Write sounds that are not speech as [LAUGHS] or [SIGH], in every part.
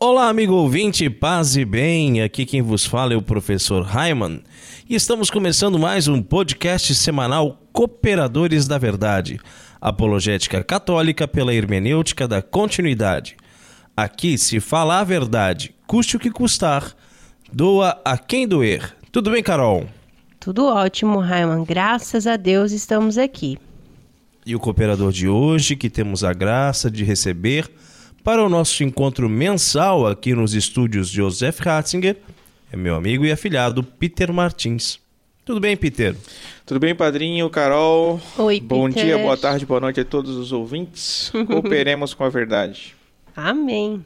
Olá, amigo ouvinte, paz e bem. Aqui quem vos fala é o professor Raiman e estamos começando mais um podcast semanal Cooperadores da Verdade, apologética católica pela hermenêutica da continuidade. Aqui se fala a verdade, custe o que custar, doa a quem doer. Tudo bem, Carol? Tudo ótimo, Raiman. Graças a Deus estamos aqui. E o cooperador de hoje, que temos a graça de receber para o nosso encontro mensal aqui nos estúdios Joseph Ratzinger, é meu amigo e afilhado Peter Martins. Tudo bem, Peter? Tudo bem, padrinho, Carol? Oi, Bom Peter. dia, boa tarde, boa noite a todos os ouvintes. [LAUGHS] Cooperemos com a verdade. Amém.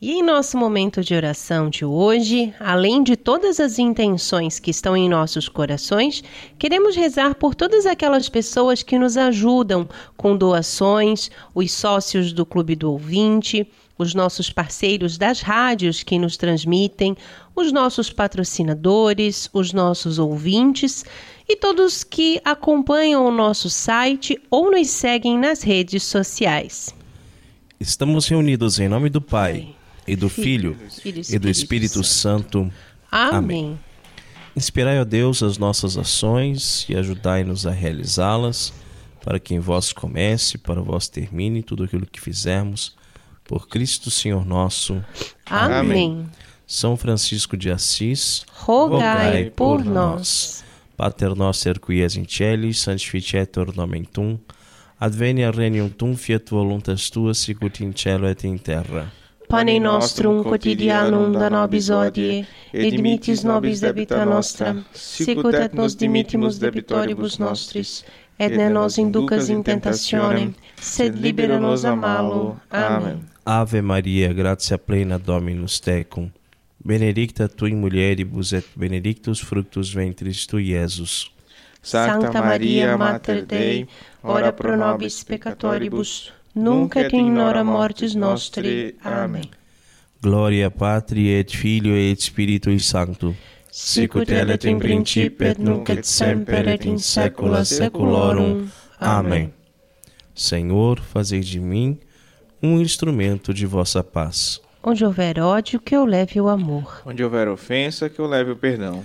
E em nosso momento de oração de hoje, além de todas as intenções que estão em nossos corações, queremos rezar por todas aquelas pessoas que nos ajudam com doações, os sócios do Clube do Ouvinte, os nossos parceiros das rádios que nos transmitem, os nossos patrocinadores, os nossos ouvintes e todos que acompanham o nosso site ou nos seguem nas redes sociais. Estamos reunidos em nome do Pai, e do Filho, Filho, e do Espírito Santo. Amém. Inspirai, ó Deus, as nossas ações e ajudai-nos a realizá-las, para que em vós comece, para vós termine tudo aquilo que fizermos, por Cristo Senhor nosso. Amém. São Francisco de Assis, Rogai por nós. Pater noster qui es in celis, sanctificetur nomen tuum, advenia regnum tuum, fiat voluntas tua, sicut in cielo et in terra. Pane nostrum quotidianum da nobis hodie, et dimitis nobis debita nostra, sicut et nos dimittimus debitoribus nostris, et ne nos inducas in tentationem, sed libera nos a malo. Amém. Ave Maria, gratia plena Dominus tecum, benedicta tu in mulieribus et benedictus fructus ventris tui, Iesus. Santa Maria, Mater Dei, ora pro nobis peccatoribus, nunc et in hora mortis nostri. Amém. Gloria Patri et Filio et Spiritui Sancto. Sicut erat in principio et nunc et semper et in saecula saeculorum. Amém. Senhor, fazei de mim um instrumento de vossa paz. Onde houver ódio, que eu leve o amor. Onde houver ofensa, que eu leve o perdão.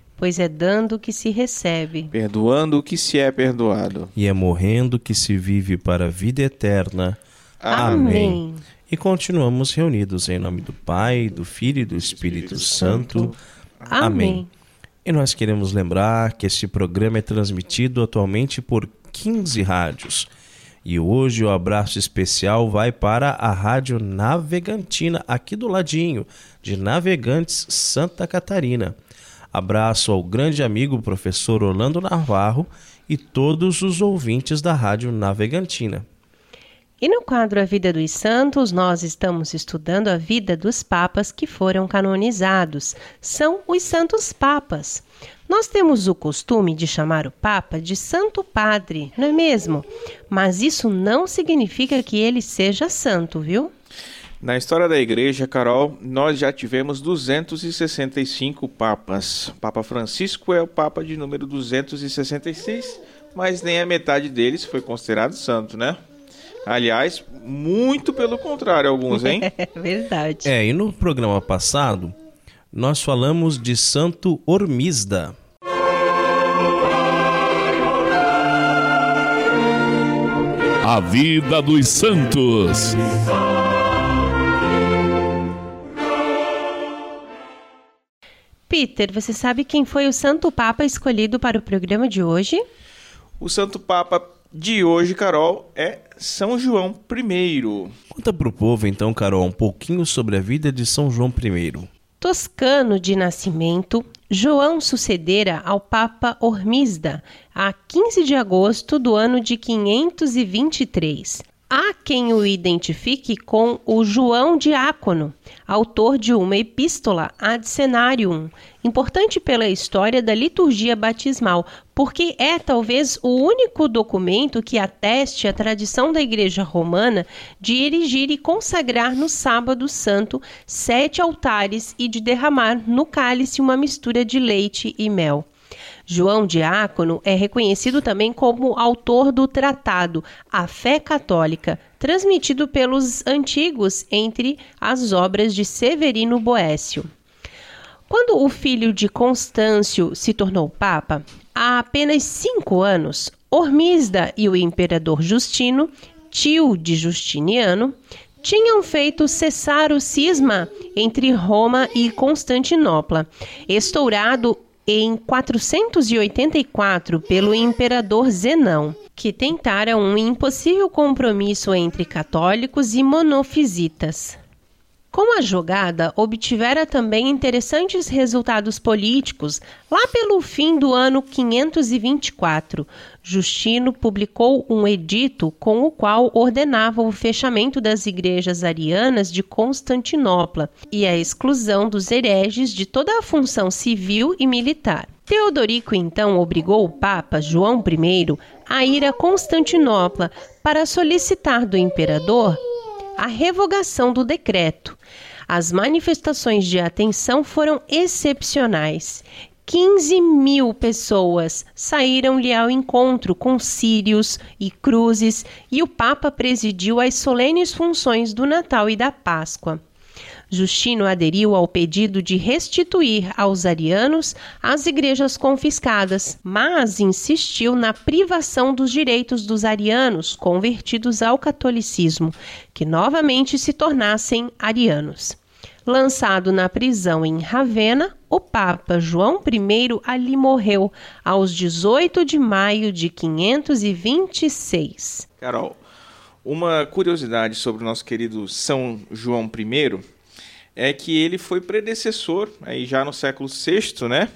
Pois é dando que se recebe. Perdoando o que se é perdoado. E é morrendo que se vive para a vida eterna. Amém. E continuamos reunidos em nome do Pai, do Filho e do Espírito Santo. Amém. E nós queremos lembrar que este programa é transmitido atualmente por 15 rádios. E hoje o abraço especial vai para a Rádio Navegantina, aqui do ladinho, de Navegantes, Santa Catarina. Abraço ao grande amigo professor Orlando Navarro e todos os ouvintes da Rádio Navegantina. E no quadro A Vida dos Santos, nós estamos estudando a vida dos papas que foram canonizados. São os Santos Papas. Nós temos o costume de chamar o Papa de Santo Padre, não é mesmo? Mas isso não significa que ele seja santo, viu? Na história da igreja, Carol, nós já tivemos 265 papas. Papa Francisco é o papa de número 266, mas nem a metade deles foi considerado santo, né? Aliás, muito pelo contrário, alguns, hein? [LAUGHS] É verdade. É, e no programa passado, nós falamos de Santo Ormisda. A vida dos santos. Peter, você sabe quem foi o Santo Papa escolhido para o programa de hoje? O Santo Papa de hoje, Carol, é São João I. Conta para o povo, então, Carol, um pouquinho sobre a vida de São João I. Toscano de nascimento, João sucedera ao Papa Hormisda a 15 de agosto do ano de 523. Há quem o identifique com o João Diácono, autor de uma epístola ad cenarium, importante pela história da liturgia batismal, porque é talvez o único documento que ateste a tradição da Igreja Romana de erigir e consagrar no Sábado Santo sete altares e de derramar no cálice uma mistura de leite e mel. João Diácono é reconhecido também como autor do tratado A Fé Católica, transmitido pelos antigos entre as obras de Severino Boécio. Quando o filho de Constâncio se tornou papa, há apenas cinco anos, Hormisda e o imperador Justino, tio de Justiniano, tinham feito cessar o cisma entre Roma e Constantinopla, estourado em 484 pelo imperador Zenão, que tentara um impossível compromisso entre católicos e monofisitas. Com a jogada, obtivera também interessantes resultados políticos. Lá pelo fim do ano 524, Justino publicou um edito com o qual ordenava o fechamento das igrejas arianas de Constantinopla e a exclusão dos hereges de toda a função civil e militar. Teodorico então obrigou o Papa João I a ir a Constantinopla para solicitar do imperador a revogação do decreto. As manifestações de atenção foram excepcionais. 15 mil pessoas saíram-lhe ao encontro com círios e cruzes, e o Papa presidiu as solenes funções do Natal e da Páscoa. Justino aderiu ao pedido de restituir aos arianos as igrejas confiscadas, mas insistiu na privação dos direitos dos arianos convertidos ao catolicismo, que novamente se tornassem arianos. Lançado na prisão em Ravenna, o Papa João I ali morreu aos 18 de maio de 526. Carol, uma curiosidade sobre o nosso querido São João I é que ele foi predecessor, aí já no século VI, né,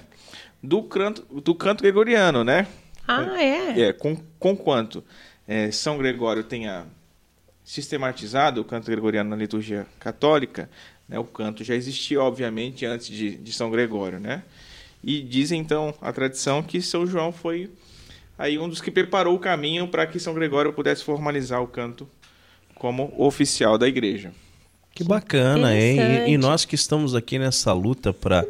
do canto, do canto gregoriano, né? Ah, é? É, com, com quanto é, São Gregório tenha sistematizado o canto gregoriano na liturgia católica, né, o canto já existia, obviamente, antes de, de São Gregório, né? E diz então a tradição que São João foi aí um dos que preparou o caminho para que São Gregório pudesse formalizar o canto como oficial da igreja. Que bacana, hein? E, e, nós que estamos aqui nessa luta para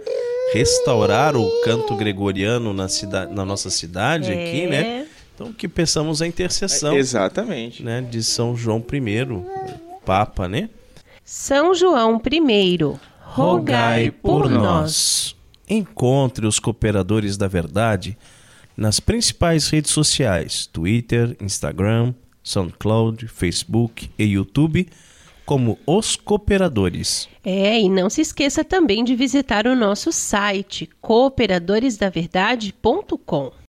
restaurar o canto gregoriano na, cidade, na nossa cidade é. aqui, né? Então que pensamos a intercessão. É, exatamente. Né, de São João I, Papa, né? São João I, rogai por nós. Encontre os cooperadores da verdade nas principais redes sociais: Twitter, Instagram, SoundCloud, Facebook e YouTube como Os Cooperadores. É, e não se esqueça também de visitar o nosso site cooperadoresdaverdade.com.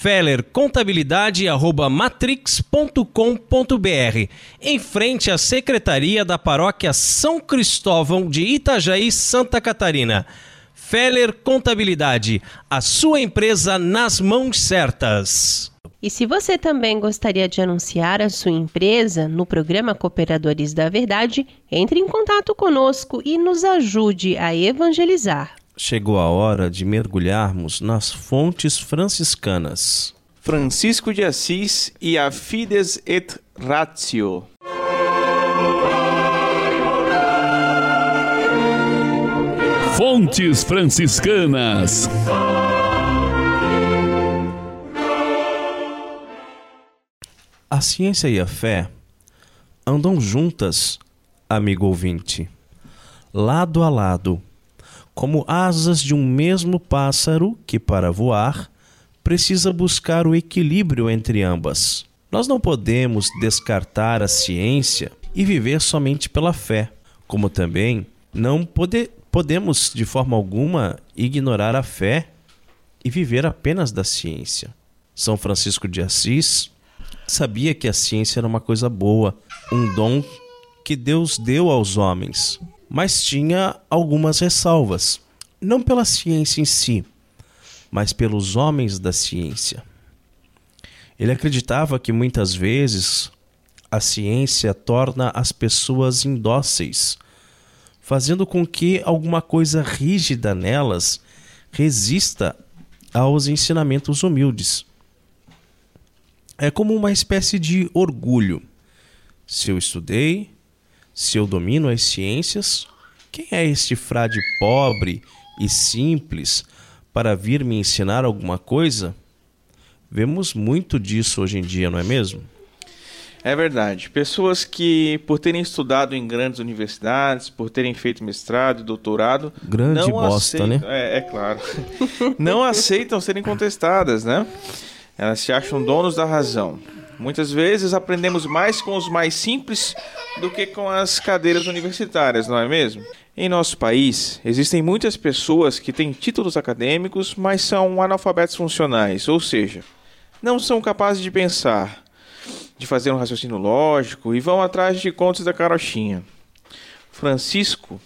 Feller Contabilidade arroba matrix.com.br. Em frente à Secretaria da Paróquia São Cristóvão de Itajaí, Santa Catarina. Feller Contabilidade, a sua empresa nas mãos certas. E se você também gostaria de anunciar a sua empresa no programa Cooperadores da Verdade, entre em contato conosco e nos ajude a evangelizar. Chegou a hora de mergulharmos nas fontes franciscanas. Francisco de Assis e a Fides et Ratio. Fontes franciscanas. A ciência e a fé andam juntas amigo ouvinte, lado a lado, como asas de um mesmo pássaro que, para voar, precisa buscar o equilíbrio entre ambas. Nós não podemos descartar a ciência e viver somente pela fé, como também não pode, podemos, de forma alguma, ignorar a fé e viver apenas da ciência. São Francisco de Assis sabia que a ciência era uma coisa boa, um dom que Deus deu aos homens, mas tinha algumas ressalvas, não pela ciência em si, mas pelos homens da ciência. Ele acreditava que muitas vezes a ciência torna as pessoas indóceis, fazendo com que alguma coisa rígida nelas resista aos ensinamentos humildes. É como uma espécie de orgulho. Se eu estudei, se eu domino as ciências, quem é este frade pobre e simples para vir me ensinar alguma coisa? Vemos muito disso hoje em dia, não é mesmo? É verdade. Pessoas que, por terem estudado em grandes universidades, por terem feito mestrado e doutorado. Grande bosta, aceitam, né? É, é claro. [LAUGHS] não aceitam serem contestadas, né? Elas se acham donos da razão. Muitas vezes aprendemos mais com os mais simples do que com as cadeiras universitárias, não é mesmo? Em nosso país, existem muitas pessoas que têm títulos acadêmicos, mas são analfabetos funcionais, ou seja, não são capazes de pensar, de fazer um raciocínio lógico e vão atrás de contos da carochinha. Francisco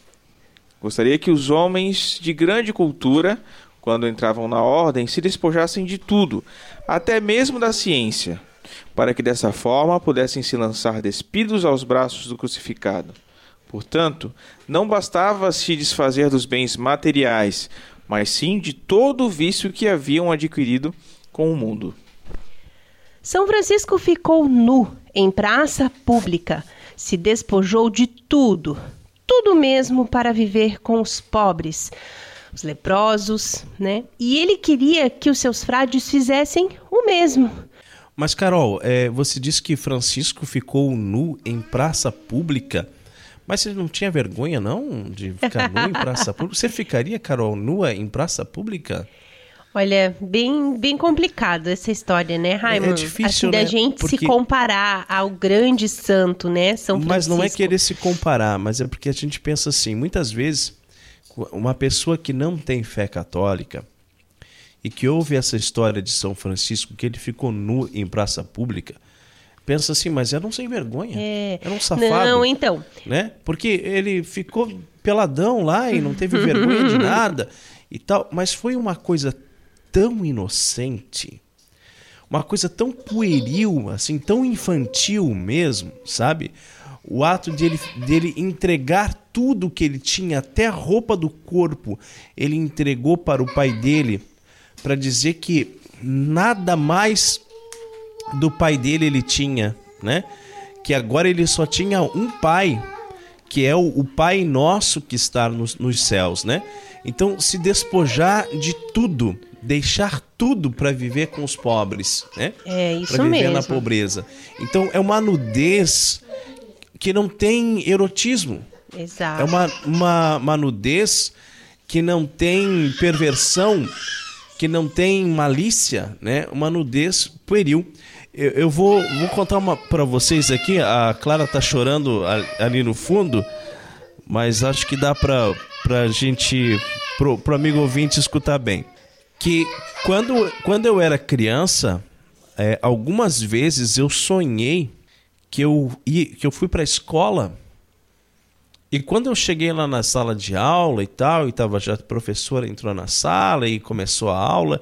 gostaria que os homens de grande cultura, quando entravam na ordem, se despojassem de tudo, até mesmo da ciência, para que dessa forma pudessem se lançar despidos aos braços do crucificado. Portanto, não bastava se desfazer dos bens materiais, mas sim de todo o vício que haviam adquirido com o mundo. São Francisco ficou nu em praça pública, se despojou de tudo, tudo mesmo para viver com os pobres, os leprosos, né? E ele queria que os seus frades fizessem o mesmo. Mas, Carol, é, você disse que Francisco ficou nu em praça pública. Mas você não tinha vergonha, não, de ficar nu em praça [LAUGHS] pública? Você ficaria, Carol, nua em praça pública? Olha, bem, bem complicado essa história, né, Raimundo? É difícil, assim, da né? gente Porque... se comparar ao grande santo, né, São Francisco. Mas não é querer se comparar, mas é porque a gente pensa assim, muitas vezes, uma pessoa que não tem fé católica e que ouve essa história de São Francisco, que ele ficou nu em praça pública, pensa assim, mas era um sem vergonha, É. era um safado. Não, então. né? Porque ele ficou peladão lá e não teve vergonha de [LAUGHS] nada e tal, mas foi uma coisa tão inocente, uma coisa tão pueril, assim, tão infantil mesmo, sabe? O ato dele, dele entregar tudo que ele tinha, até a roupa do corpo, ele entregou para o pai dele para dizer que nada mais do pai dele ele tinha, né? Que agora ele só tinha um pai, que é o, o Pai Nosso que está nos, nos céus, né? Então, se despojar de tudo, deixar tudo para viver com os pobres, né? É isso Para viver mesmo. na pobreza. Então, é uma nudez que não tem erotismo. Exato. É uma, uma, uma nudez que não tem perversão, que não tem malícia, né? Uma nudez pueril. Eu, eu vou, vou contar uma para vocês aqui. A Clara tá chorando a- ali no fundo, mas acho que dá para pra gente, pro, pro amigo ouvinte escutar bem. Que quando, quando eu era criança, é, algumas vezes eu sonhei que eu, que eu fui para a escola e quando eu cheguei lá na sala de aula e tal, e tava já a professora entrou na sala e começou a aula,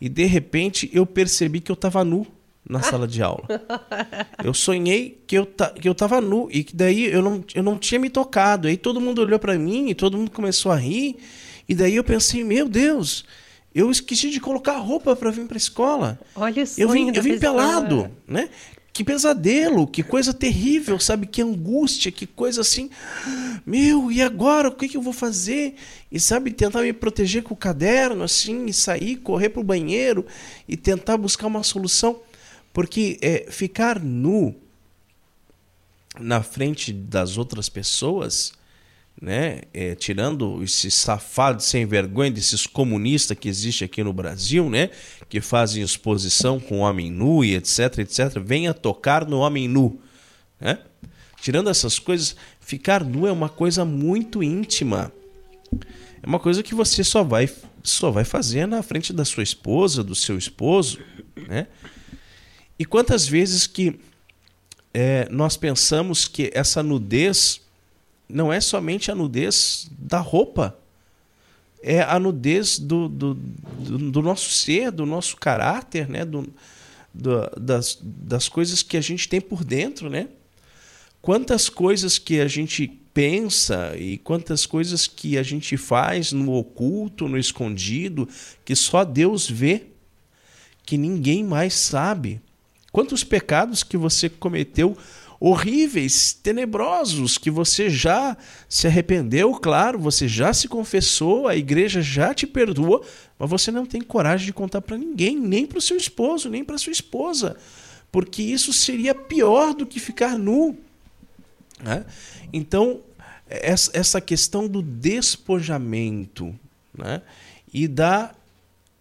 e de repente eu percebi que eu tava nu na sala de aula. [LAUGHS] Eu sonhei que eu, ta, que eu tava nu e que daí eu não, eu não tinha me tocado. Aí todo mundo olhou para mim e todo mundo começou a rir. E daí eu pensei, meu Deus, eu esqueci de colocar roupa para vir para escola. Olha o Eu vim, sonho eu vim pessoa. pelado, né? Que pesadelo, que coisa terrível, sabe? Que angústia, que coisa assim. Meu, e agora? O que, que eu vou fazer? E sabe, tentar me proteger com o caderno, assim, e sair, correr pro banheiro e tentar buscar uma solução. Porque é, ficar nu na frente das outras pessoas, né? É, tirando esses safados sem vergonha desses comunistas que existe aqui no Brasil, né? Que fazem exposição com homem nu e etc, etc. Venha tocar no homem nu, né? Tirando essas coisas, ficar nu é uma coisa muito íntima. É uma coisa que você só vai só vai fazer na frente da sua esposa, do seu esposo, né? E quantas vezes que é, nós pensamos que essa nudez não é somente a nudez da roupa, é a nudez do, do, do, do nosso ser, do nosso caráter, né? Do, do, das, das coisas que a gente tem por dentro, né? Quantas coisas que a gente pensa e quantas coisas que a gente faz no oculto, no escondido, que só Deus vê, que ninguém mais sabe. Quantos pecados que você cometeu horríveis, tenebrosos, que você já se arrependeu, claro, você já se confessou, a igreja já te perdoou, mas você não tem coragem de contar para ninguém, nem para o seu esposo, nem para sua esposa, porque isso seria pior do que ficar nu. Né? Então, essa questão do despojamento né? e da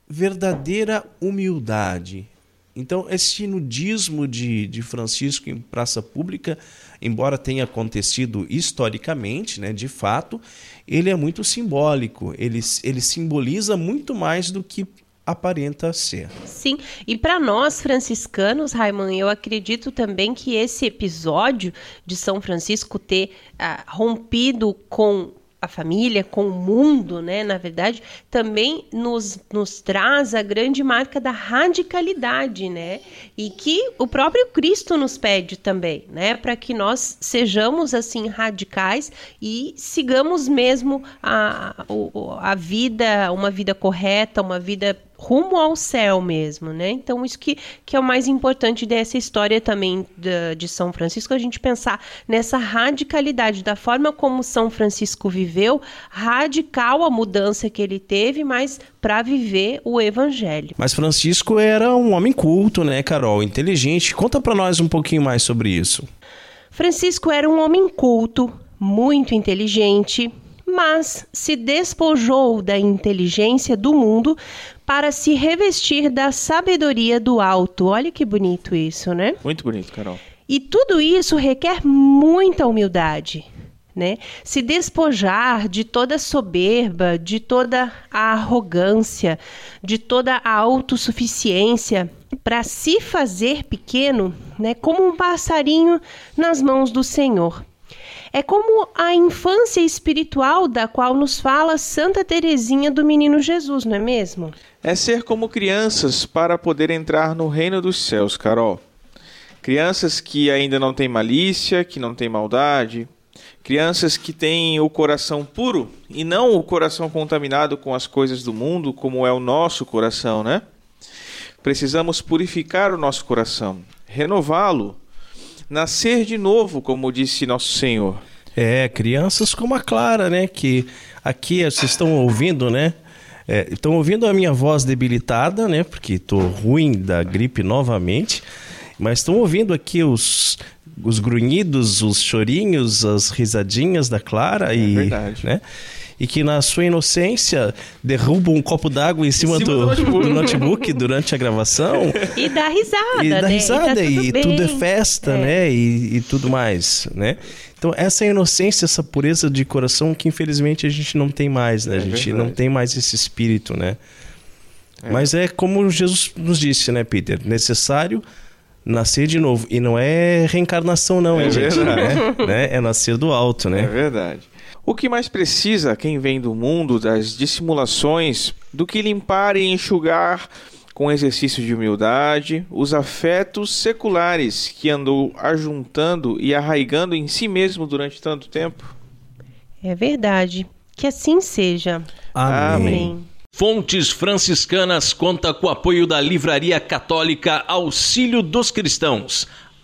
verdadeira humildade. Então, esse nudismo de, de Francisco em praça pública, embora tenha acontecido historicamente, né, de fato, ele é muito simbólico. Ele, ele simboliza muito mais do que aparenta ser. Sim, e para nós franciscanos, Raiman, eu acredito também que esse episódio de São Francisco ter ah, rompido com a família, com o mundo, né, na verdade, também nos, nos traz a grande marca da radicalidade, né, e que o próprio Cristo nos pede também, né, para que nós sejamos assim radicais e sigamos mesmo a, a, a vida, uma vida correta, uma vida rumo ao céu mesmo, né? Então, isso que, que é o mais importante dessa história também de, de São Francisco, a gente pensar nessa radicalidade, da forma como São Francisco viveu, radical a mudança que ele teve, mas para viver o evangelho. Mas Francisco era um homem culto, né, Carol? Inteligente. Conta para nós um pouquinho mais sobre isso. Francisco era um homem culto, muito inteligente, mas se despojou da inteligência do mundo para se revestir da sabedoria do alto. Olha que bonito isso, né? Muito bonito, Carol. E tudo isso requer muita humildade. Né? Se despojar de toda soberba, de toda a arrogância, de toda a autossuficiência, para se fazer pequeno, né, como um passarinho nas mãos do Senhor. É como a infância espiritual da qual nos fala Santa Teresinha do Menino Jesus, não é mesmo? É ser como crianças para poder entrar no reino dos céus, Carol. Crianças que ainda não têm malícia, que não têm maldade, crianças que têm o coração puro e não o coração contaminado com as coisas do mundo, como é o nosso coração, né? Precisamos purificar o nosso coração, renová-lo nascer de novo, como disse nosso Senhor. É, crianças como a Clara, né? Que aqui vocês estão ouvindo, né? É, estão ouvindo a minha voz debilitada, né? Porque estou ruim da gripe novamente. Mas estão ouvindo aqui os, os grunhidos, os chorinhos, as risadinhas da Clara. É e, verdade. Né? E que na sua inocência derruba um copo d'água em cima, em cima do, do, notebook. do, notebook. durante a gravação. E dá risada, e dá né? risada, e, tá tudo, e tudo, é festa, é. né? E, e tudo mais, né? Então, essa inocência, essa pureza de coração que infelizmente a gente não tem mais, né? A é gente verdade. não tem mais esse espírito, né? É. Mas é como Jesus nos disse, né, Peter? Necessário nascer de novo. E não é reencarnação, não, é hein, gente? Né? É nascer do alto, né? É verdade. O que mais precisa quem vem do mundo das dissimulações do que limpar e enxugar com exercício de humildade os afetos seculares que andou ajuntando e arraigando em si mesmo durante tanto tempo? É verdade. Que assim seja. Amém. Amém. Fontes Franciscanas conta com o apoio da Livraria Católica Auxílio dos Cristãos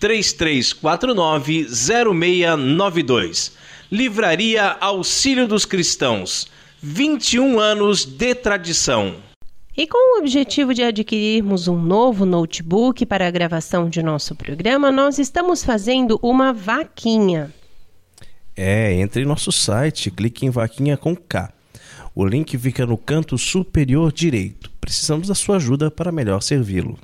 3349-0692. Livraria Auxílio dos Cristãos. 21 anos de tradição. E com o objetivo de adquirirmos um novo notebook para a gravação de nosso programa, nós estamos fazendo uma vaquinha. É, entre em nosso site, clique em vaquinha com K. O link fica no canto superior direito. Precisamos da sua ajuda para melhor servi-lo.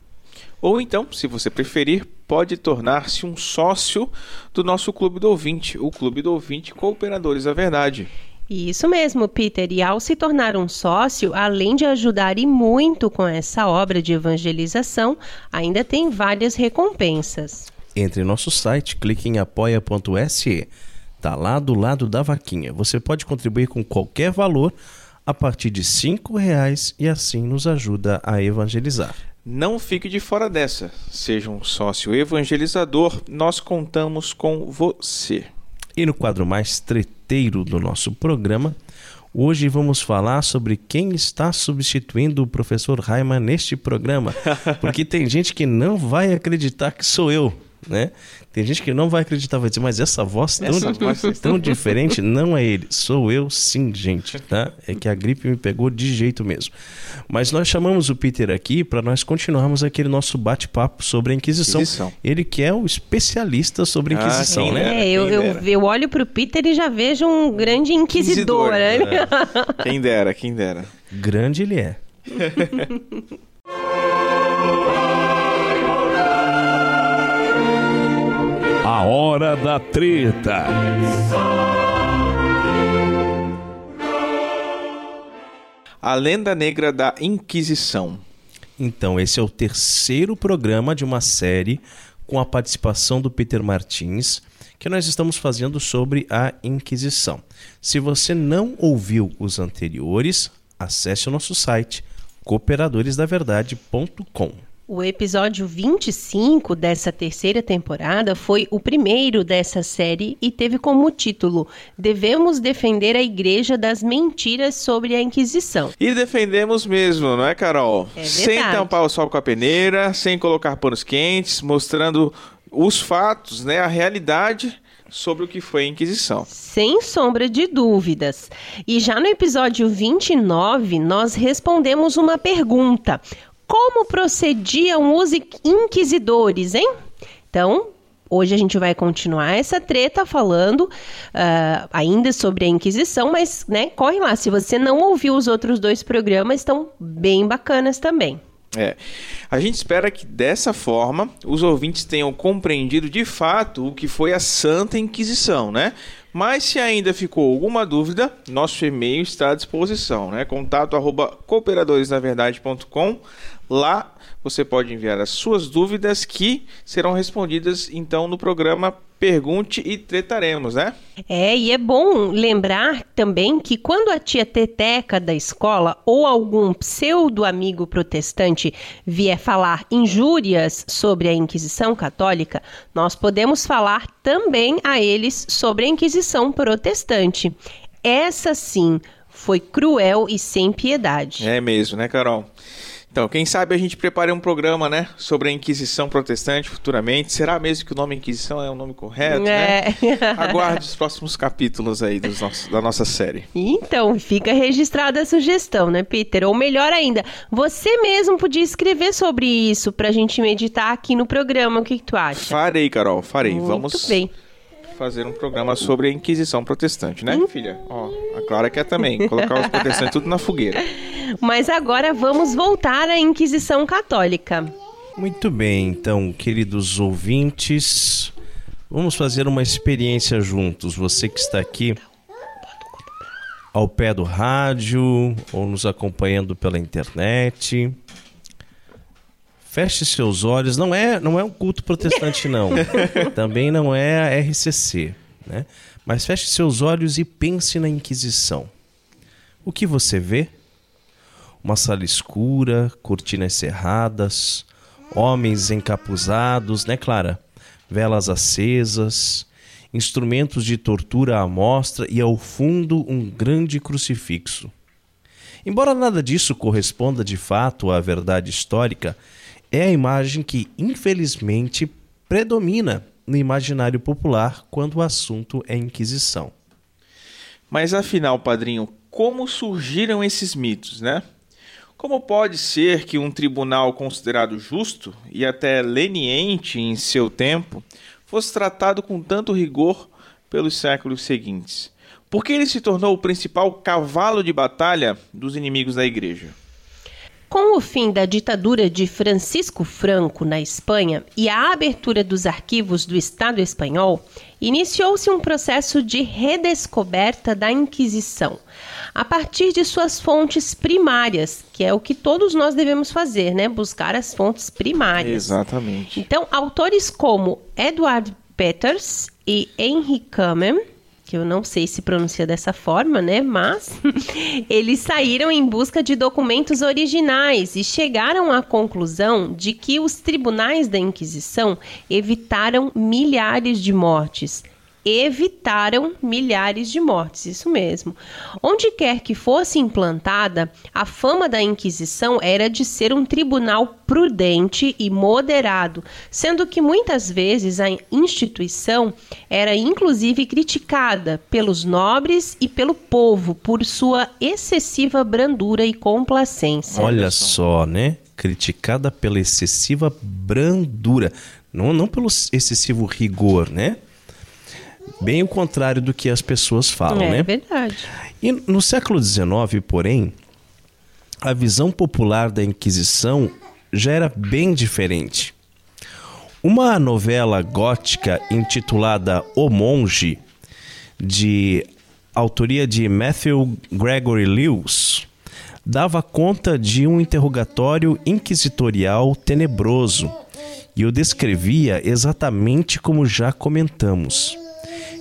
Ou então, se você preferir, pode tornar-se um sócio do nosso Clube do Ouvinte, o Clube do Ouvinte Cooperadores da Verdade. Isso mesmo, Peter. E ao se tornar um sócio, além de ajudar e muito com essa obra de evangelização, ainda tem várias recompensas. Entre em nosso site, clique em apoia.se. Tá lá do lado da vaquinha. Você pode contribuir com qualquer valor a partir de R$ reais e assim nos ajuda a evangelizar. Não fique de fora dessa. Seja um sócio evangelizador, nós contamos com você. E no quadro mais treteiro do nosso programa, hoje vamos falar sobre quem está substituindo o professor Raiman neste programa. [LAUGHS] Porque tem gente que não vai acreditar que sou eu, né? Tem gente que não vai acreditar, vai dizer, mas essa voz tão, essa voz tão [LAUGHS] diferente não é ele. Sou eu sim, gente, tá? É que a gripe me pegou de jeito mesmo. Mas nós chamamos o Peter aqui para nós continuarmos aquele nosso bate-papo sobre a Inquisição. Inquisição. Ele que é o especialista sobre a ah, Inquisição, ah, né? É, eu, eu, eu olho para o Peter e já vejo um grande inquisidor, inquisidor né? É. Quem dera, quem dera. Grande ele é. [LAUGHS] A hora da treta. A lenda negra da Inquisição. Então, esse é o terceiro programa de uma série com a participação do Peter Martins, que nós estamos fazendo sobre a Inquisição. Se você não ouviu os anteriores, acesse o nosso site cooperadoresdaverdade.com. O episódio 25 dessa terceira temporada foi o primeiro dessa série e teve como título Devemos defender a Igreja das mentiras sobre a Inquisição. E defendemos mesmo, não é, Carol? É sem tampar o sol com a peneira, sem colocar panos quentes, mostrando os fatos, né, a realidade sobre o que foi a Inquisição. Sem sombra de dúvidas. E já no episódio 29, nós respondemos uma pergunta: como procediam os inquisidores, hein? Então, hoje a gente vai continuar essa treta falando uh, ainda sobre a Inquisição, mas, né, corre lá. Se você não ouviu os outros dois programas, estão bem bacanas também. É. A gente espera que dessa forma os ouvintes tenham compreendido de fato o que foi a Santa Inquisição, né? Mas se ainda ficou alguma dúvida, nosso e-mail está à disposição, né? Contato arroba cooperadoresnaverdade.com. Lá você pode enviar as suas dúvidas que serão respondidas então no programa Pergunte e Tretaremos, né? É, e é bom lembrar também que quando a tia Teteca da escola ou algum pseudo amigo protestante vier falar injúrias sobre a Inquisição Católica, nós podemos falar também a eles sobre a Inquisição Protestante. Essa sim foi cruel e sem piedade. É mesmo, né, Carol? Então, quem sabe a gente prepare um programa, né, sobre a Inquisição Protestante futuramente. Será mesmo que o nome Inquisição é o nome correto, né? é. né? [LAUGHS] Aguarde os próximos capítulos aí nossos, da nossa série. Então, fica registrada a sugestão, né, Peter? Ou melhor ainda, você mesmo podia escrever sobre isso pra gente meditar aqui no programa. O que, que tu acha? Farei, Carol, farei. Muito Vamos bem fazer um programa sobre a Inquisição Protestante, né, hum. filha? Ó, a Clara quer também colocar os protestantes tudo na fogueira. [LAUGHS] Mas agora vamos voltar à Inquisição Católica. Muito bem, então, queridos ouvintes, vamos fazer uma experiência juntos. Você que está aqui ao pé do rádio ou nos acompanhando pela internet. Feche seus olhos. Não é, não é um culto protestante, não. [LAUGHS] Também não é a RCC. Né? Mas feche seus olhos e pense na Inquisição. O que você vê? Uma sala escura, cortinas cerradas, Homens encapuzados, né, Clara? Velas acesas, instrumentos de tortura à mostra e ao fundo um grande crucifixo. Embora nada disso corresponda de fato à verdade histórica, é a imagem que, infelizmente, predomina no imaginário popular quando o assunto é Inquisição. Mas afinal, padrinho, como surgiram esses mitos, né? Como pode ser que um tribunal considerado justo e até leniente em seu tempo fosse tratado com tanto rigor pelos séculos seguintes? Por que ele se tornou o principal cavalo de batalha dos inimigos da igreja? Com o fim da ditadura de Francisco Franco na Espanha e a abertura dos arquivos do Estado espanhol, iniciou-se um processo de redescoberta da Inquisição, a partir de suas fontes primárias, que é o que todos nós devemos fazer, né? Buscar as fontes primárias. Exatamente. Então, autores como Edward Peters e Henry Kamen que eu não sei se pronuncia dessa forma, né? Mas [LAUGHS] eles saíram em busca de documentos originais e chegaram à conclusão de que os tribunais da Inquisição evitaram milhares de mortes evitaram milhares de mortes, isso mesmo. Onde quer que fosse implantada, a fama da Inquisição era de ser um tribunal prudente e moderado, sendo que muitas vezes a instituição era inclusive criticada pelos nobres e pelo povo por sua excessiva brandura e complacência. Olha só, né? Criticada pela excessiva brandura, não, não pelo excessivo rigor, né? Bem o contrário do que as pessoas falam, é, né? É verdade. E no século XIX, porém, a visão popular da Inquisição já era bem diferente. Uma novela gótica intitulada O Monge, de autoria de Matthew Gregory Lewis, dava conta de um interrogatório inquisitorial tenebroso e o descrevia exatamente como já comentamos.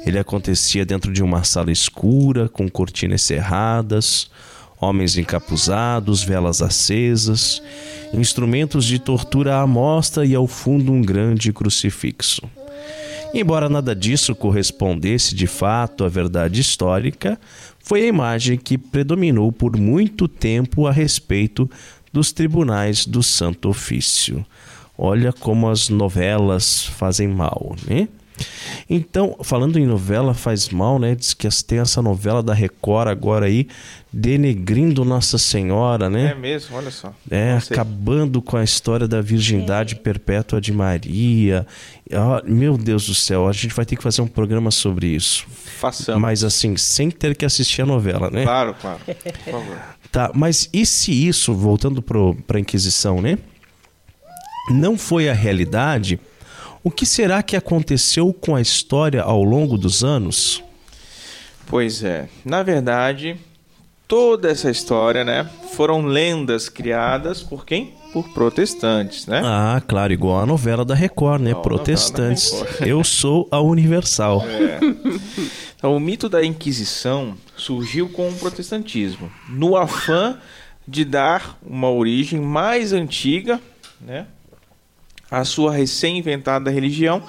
Ele acontecia dentro de uma sala escura, com cortinas cerradas, homens encapuzados, velas acesas, instrumentos de tortura à mostra e ao fundo um grande crucifixo. Embora nada disso correspondesse de fato à verdade histórica, foi a imagem que predominou por muito tempo a respeito dos tribunais do Santo Ofício. Olha como as novelas fazem mal, né? Então, falando em novela, faz mal, né? Diz que tem essa novela da Record agora aí, denegrindo Nossa Senhora, né? É mesmo, olha só. É, acabando com a história da virgindade é. perpétua de Maria. meu Deus do céu, a gente vai ter que fazer um programa sobre isso. Façamos. Mas assim, sem ter que assistir a novela, né? Claro, claro. Por favor. Tá, mas e se isso, voltando para a Inquisição, né? Não foi a realidade o que será que aconteceu com a história ao longo dos anos? Pois é, na verdade, toda essa história, né, foram lendas criadas por quem? Por protestantes, né? Ah, claro, igual a novela da Record, né? protestantes. Record. [LAUGHS] Eu sou a Universal. É. Então, o mito da Inquisição surgiu com o protestantismo, no afã de dar uma origem mais antiga, né, a sua recém-inventada religião,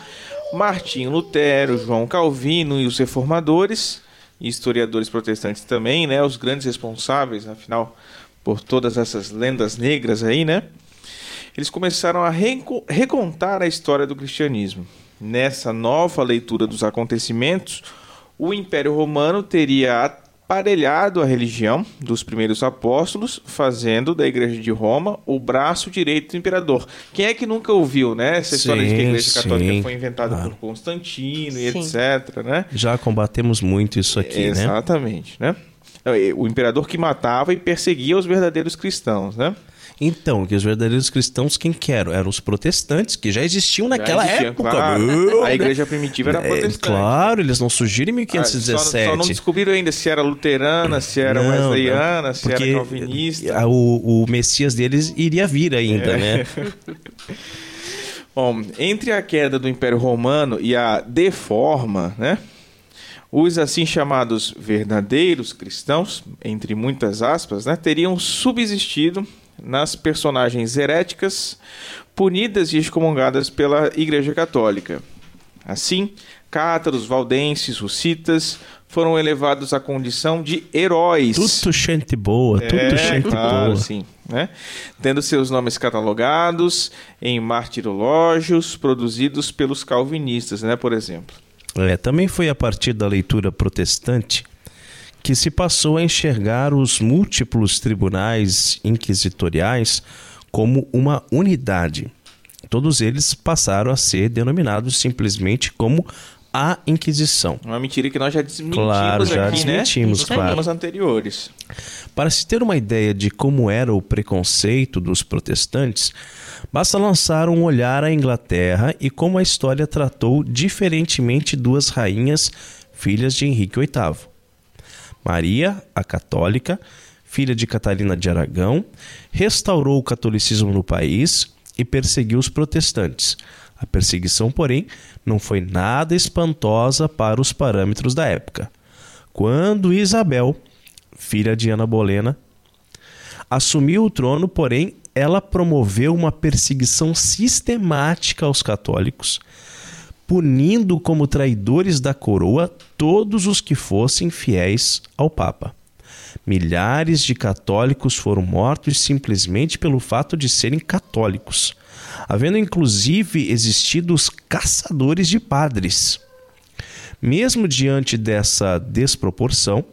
Martinho Lutero, João Calvino e os reformadores, e historiadores protestantes também, né, os grandes responsáveis, afinal, por todas essas lendas negras aí, né? Eles começaram a recontar a história do cristianismo. Nessa nova leitura dos acontecimentos, o Império Romano teria aparelhado a religião dos primeiros apóstolos, fazendo da Igreja de Roma o braço direito do imperador. Quem é que nunca ouviu, né? Essa história sim, de que a Igreja Católica sim. foi inventada por Constantino e etc, né? Já combatemos muito isso aqui, Exatamente, né? Exatamente, né? O imperador que matava e perseguia os verdadeiros cristãos, né? Então, que os verdadeiros cristãos, quem que eram? Eram os protestantes, que já existiam naquela já época. Claro. a igreja primitiva era é, protestante. Claro, eles não surgiram em 1517. Ah, só, só, não descobriram ainda se era luterana, se era não, wesleyana, não, se era calvinista. O, o Messias deles iria vir ainda, é. né? [LAUGHS] Bom, entre a queda do Império Romano e a deforma, né? Os assim chamados verdadeiros cristãos, entre muitas aspas, né, teriam subsistido nas personagens heréticas punidas e excomungadas pela Igreja Católica. Assim, cátaros, valdenses, russitas foram elevados à condição de heróis. Tudo gente boa, tudo É, gente claro, boa. sim, né? Tendo seus nomes catalogados em martirológios produzidos pelos calvinistas, né, por exemplo. É, também foi a partir da leitura protestante que se passou a enxergar os múltiplos tribunais inquisitoriais como uma unidade. Todos eles passaram a ser denominados simplesmente como a Inquisição. Uma mentira que nós já desmentimos Claro, já aqui, desmentimos, né? Nos claro. programas anteriores. Para se ter uma ideia de como era o preconceito dos protestantes, basta lançar um olhar à Inglaterra e como a história tratou diferentemente duas rainhas, filhas de Henrique VIII. Maria, a católica, filha de Catarina de Aragão, restaurou o catolicismo no país e perseguiu os protestantes. A perseguição, porém, não foi nada espantosa para os parâmetros da época. Quando Isabel, filha de Ana Bolena, assumiu o trono, porém, ela promoveu uma perseguição sistemática aos católicos, punindo como traidores da coroa todos os que fossem fiéis ao Papa. Milhares de católicos foram mortos simplesmente pelo fato de serem católicos, havendo inclusive existido os caçadores de padres. Mesmo diante dessa desproporção,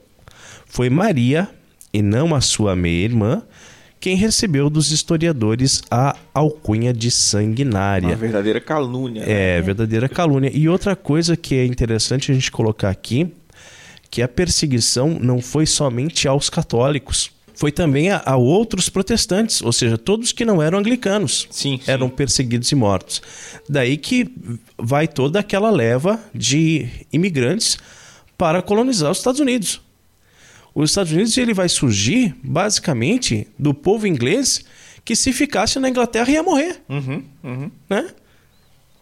foi Maria, e não a sua meia-irmã, quem recebeu dos historiadores a alcunha de Uma sanguinária. verdadeira calúnia. né? É, verdadeira calúnia. E outra coisa que é interessante a gente colocar aqui, que a perseguição não foi somente aos católicos, foi também a, a outros protestantes, ou seja, todos que não eram anglicanos Sim, sim. eram perseguidos e mortos. Daí que vai toda aquela leva de imigrantes para colonizar os Estados Unidos. Os Estados Unidos ele vai surgir basicamente do povo inglês que se ficasse na Inglaterra ia morrer, Uhum, uhum. né?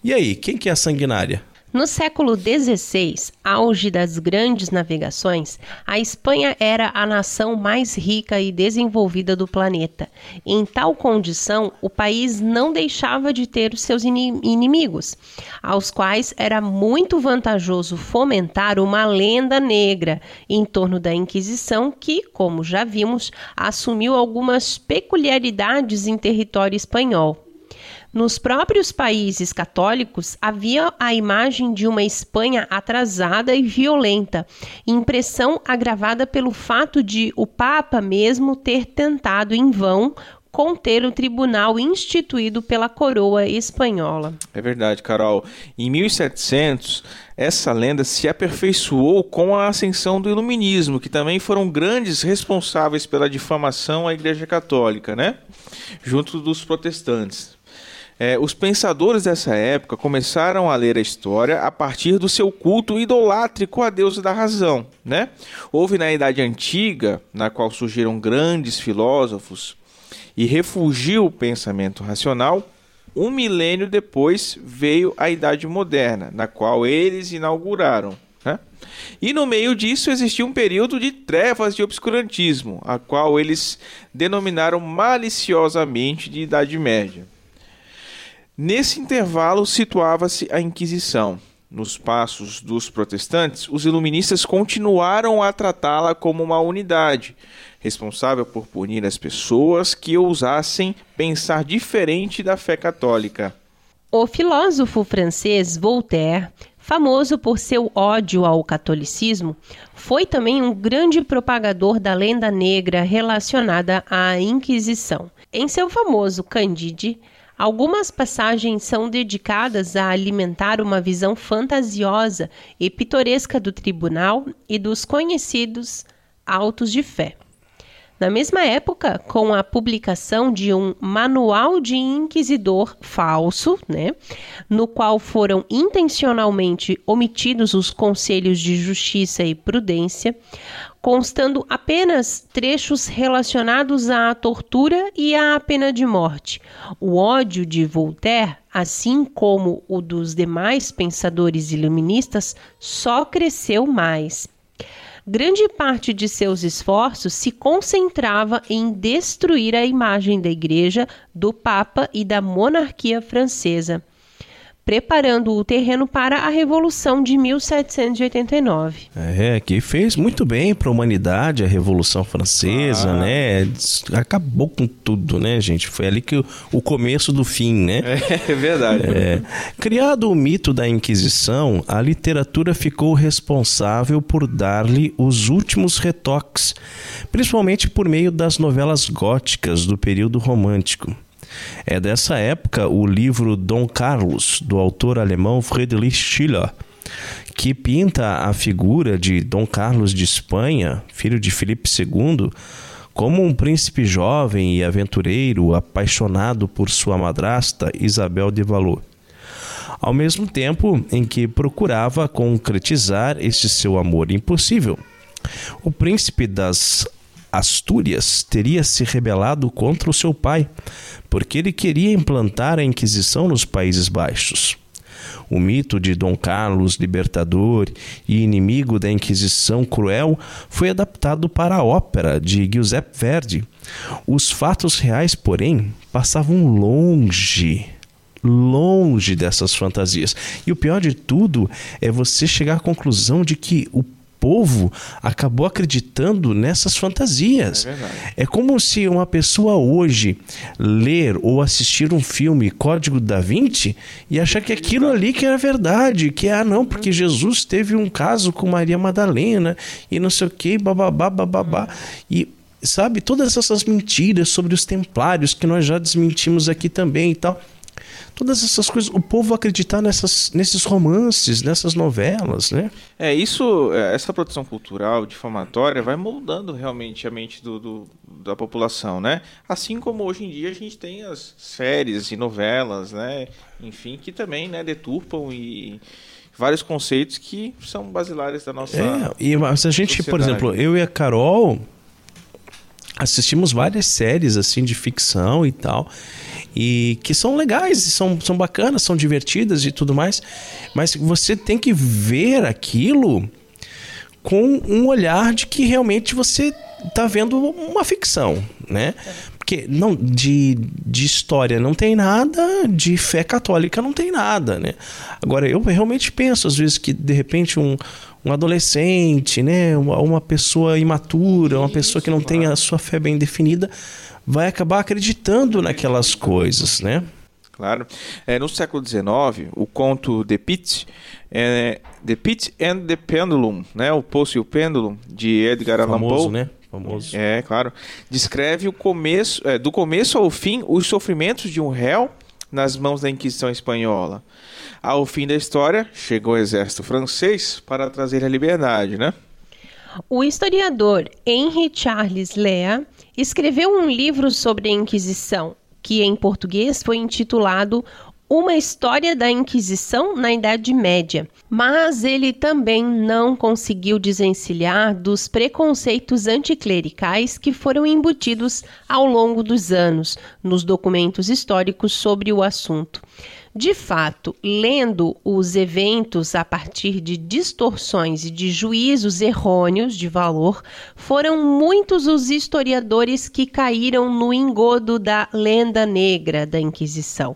E aí, quem que é a sanguinária? No século XVI, auge das grandes navegações, a Espanha era a nação mais rica e desenvolvida do planeta. Em tal condição, o país não deixava de ter os seus ini- inimigos, aos quais era muito vantajoso fomentar uma lenda negra em torno da Inquisição, que, como já vimos, assumiu algumas peculiaridades em território espanhol. Nos próprios países católicos havia a imagem de uma Espanha atrasada e violenta, impressão agravada pelo fato de o Papa mesmo ter tentado em vão conter o tribunal instituído pela coroa espanhola. É verdade, Carol. Em 1700, essa lenda se aperfeiçoou com a ascensão do Iluminismo, que também foram grandes responsáveis pela difamação à Igreja Católica, né? Junto dos protestantes. É, os pensadores dessa época começaram a ler a história a partir do seu culto idolátrico à deusa da razão, né? Houve na Idade Antiga, na qual surgiram grandes filósofos, e refugiu o pensamento racional, um milênio depois veio a Idade Moderna, na qual eles inauguraram. né? E no meio disso existiu um período de trevas de obscurantismo, a qual eles denominaram maliciosamente de Idade Média. Nesse intervalo situava-se a Inquisição. Nos passos dos protestantes, os iluministas continuaram a tratá-la como uma unidade, responsável por punir as pessoas que ousassem pensar diferente da fé católica. O filósofo francês Voltaire, famoso por seu ódio ao catolicismo, foi também um grande propagador da lenda negra relacionada à Inquisição. Em seu famoso Candide, Algumas passagens são dedicadas a alimentar uma visão fantasiosa e pitoresca do tribunal e dos conhecidos autos de fé. Na mesma época, com a publicação de um manual de inquisidor falso, né, no qual foram intencionalmente omitidos os conselhos de justiça e prudência, constando apenas trechos relacionados à tortura e à pena de morte. O ódio de Voltaire, assim como o dos demais pensadores iluministas, só cresceu mais. Grande parte de seus esforços se concentrava em destruir a imagem da Igreja, do Papa e da monarquia francesa preparando o terreno para a Revolução de 1789. É, que fez muito bem para a humanidade a Revolução Francesa, ah. né? Acabou com tudo, né, gente? Foi ali que o, o começo do fim, né? É, é verdade. É. Criado o mito da Inquisição, a literatura ficou responsável por dar-lhe os últimos retoques, principalmente por meio das novelas góticas do período romântico. É dessa época o livro Dom Carlos, do autor alemão Friedrich Schiller, que pinta a figura de Dom Carlos de Espanha, filho de Filipe II, como um príncipe jovem e aventureiro apaixonado por sua madrasta Isabel de Valois. Ao mesmo tempo em que procurava concretizar este seu amor impossível. O príncipe das Astúrias teria se rebelado contra o seu pai, porque ele queria implantar a Inquisição nos Países Baixos. O mito de Dom Carlos, libertador e inimigo da Inquisição cruel, foi adaptado para a ópera de Giuseppe Verdi. Os fatos reais, porém, passavam longe longe dessas fantasias. E o pior de tudo é você chegar à conclusão de que o povo acabou acreditando nessas fantasias. É, é, como se uma pessoa hoje ler ou assistir um filme Código da Vinci e achar que aquilo ali que era verdade, que ah não, porque Jesus teve um caso com Maria Madalena e não sei o que, bababá, bababá. E sabe, todas essas mentiras sobre os templários que nós já desmentimos aqui também e tal todas essas coisas, o povo acreditar nessas, nesses romances, nessas novelas, né? É, isso, é, essa produção cultural difamatória vai moldando realmente a mente do, do, da população, né? Assim como hoje em dia a gente tem as séries e novelas, né? Enfim, que também né, deturpam e vários conceitos que são basilares da nossa É, e se a gente, sociedade. por exemplo, eu e a Carol assistimos várias séries assim de ficção e tal e que são legais, são, são bacanas, são divertidas e tudo mais, mas você tem que ver aquilo com um olhar de que realmente você está vendo uma ficção, né? Porque não, de, de história não tem nada, de fé católica não tem nada, né? Agora, eu realmente penso, às vezes, que de repente um, um adolescente, né? Uma, uma pessoa imatura, uma pessoa que não tem a sua fé bem definida, vai acabar acreditando naquelas coisas, né? Claro. É, no século XIX, o conto The Pit, é, The Pit and the Pendulum, né? O Poço e o Pêndulo, de Edgar Allan Poe. né? Famoso. É, claro. Descreve o começo, é, do começo ao fim, os sofrimentos de um réu nas mãos da Inquisição Espanhola. Ao fim da história, chegou o exército francês para trazer a liberdade, né? O historiador Henry Charles Lea escreveu um livro sobre a Inquisição, que em português foi intitulado Uma História da Inquisição na Idade Média, mas ele também não conseguiu desencilhar dos preconceitos anticlericais que foram embutidos ao longo dos anos nos documentos históricos sobre o assunto. De fato, lendo os eventos a partir de distorções e de juízos errôneos de valor, foram muitos os historiadores que caíram no engodo da lenda negra da Inquisição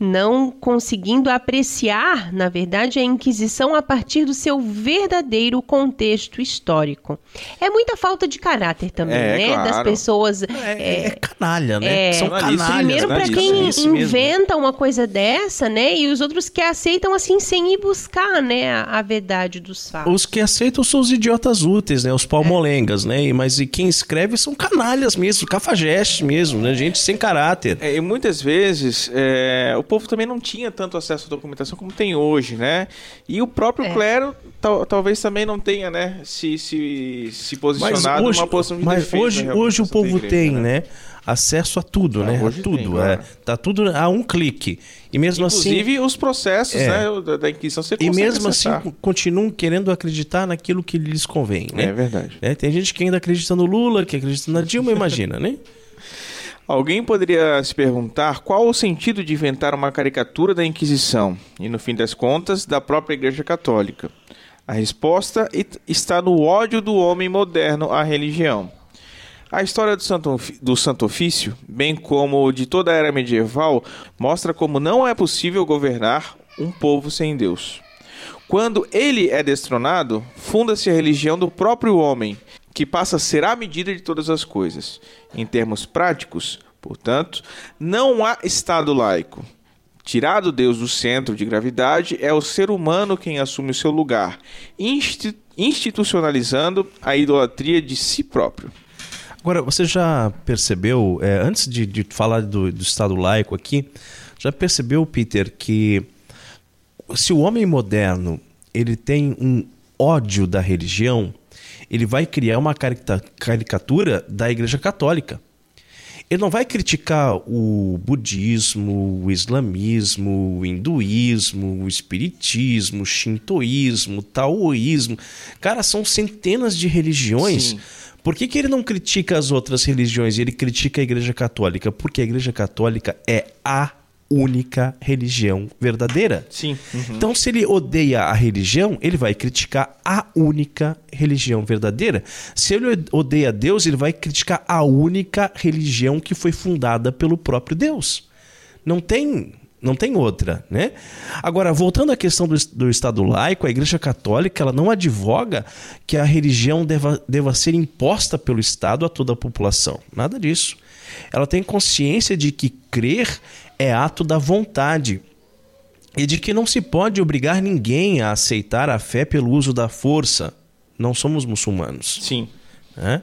não conseguindo apreciar, na verdade, a Inquisição a partir do seu verdadeiro contexto histórico. É muita falta de caráter também, é, né? Claro. Das pessoas. É, é, é canalha, né? É, São canalhas. Primeiro, para quem inventa uma coisa dessa, né? E os outros que aceitam assim sem ir buscar, né? A, a verdade dos fatos. Os que aceitam são os idiotas úteis, né? Os palmolengas, né? Mas e quem escreve são canalhas mesmo, cafajestes mesmo, né? Gente sem caráter. É, e muitas vezes é, o povo também não tinha tanto acesso à documentação como tem hoje, né? E o próprio é. clero tal, talvez também não tenha, né? Se, se, se posicionado hoje, numa posição de Mas hoje, hoje o povo igreja, tem, né? né? acesso a tudo, ah, né? A tudo. Tem, é. claro. é, tá tudo a um clique. E mesmo Inclusive, assim. Inclusive os processos é, né, da, da Inquisição você E mesmo acessar. assim continuam querendo acreditar naquilo que lhes convém. Né? É verdade. É, tem gente que ainda acredita no Lula, que acredita na Dilma, imagina, né? [LAUGHS] Alguém poderia se perguntar qual o sentido de inventar uma caricatura da Inquisição e, no fim das contas, da própria Igreja Católica. A resposta está no ódio do homem moderno à religião. A história do Santo, do Santo Ofício, bem como de toda a era medieval, mostra como não é possível governar um povo sem Deus. Quando ele é destronado, funda-se a religião do próprio homem, que passa a ser a medida de todas as coisas. Em termos práticos, portanto, não há Estado laico. Tirado Deus do centro de gravidade, é o ser humano quem assume o seu lugar, institucionalizando a idolatria de si próprio. Agora, você já percebeu, é, antes de, de falar do, do, Estado laico aqui, já percebeu, Peter, que se o homem moderno ele tem um ódio da religião, ele vai criar uma caricatura da Igreja Católica. Ele não vai criticar o budismo, o islamismo, o hinduísmo, o espiritismo, o shintoísmo, o taoísmo. Cara, são centenas de religiões. Sim por que, que ele não critica as outras religiões e ele critica a Igreja Católica? Porque a Igreja Católica é a única religião verdadeira. Sim. Uhum. Então, se ele odeia a religião, ele vai criticar a única religião verdadeira. Se ele odeia Deus, ele vai criticar a única religião que foi fundada pelo próprio Deus. Não tem não tem outra, né? Agora, voltando à questão do, do, Estado laico, a Igreja Católica ela não advoga que a religião deva, deva ser imposta pelo Estado a toda a população. Nada disso. Ela tem consciência de que crer é ato da vontade e de que não se pode obrigar ninguém a aceitar a fé pelo uso da força. Não somos muçulmanos. Sim. Né?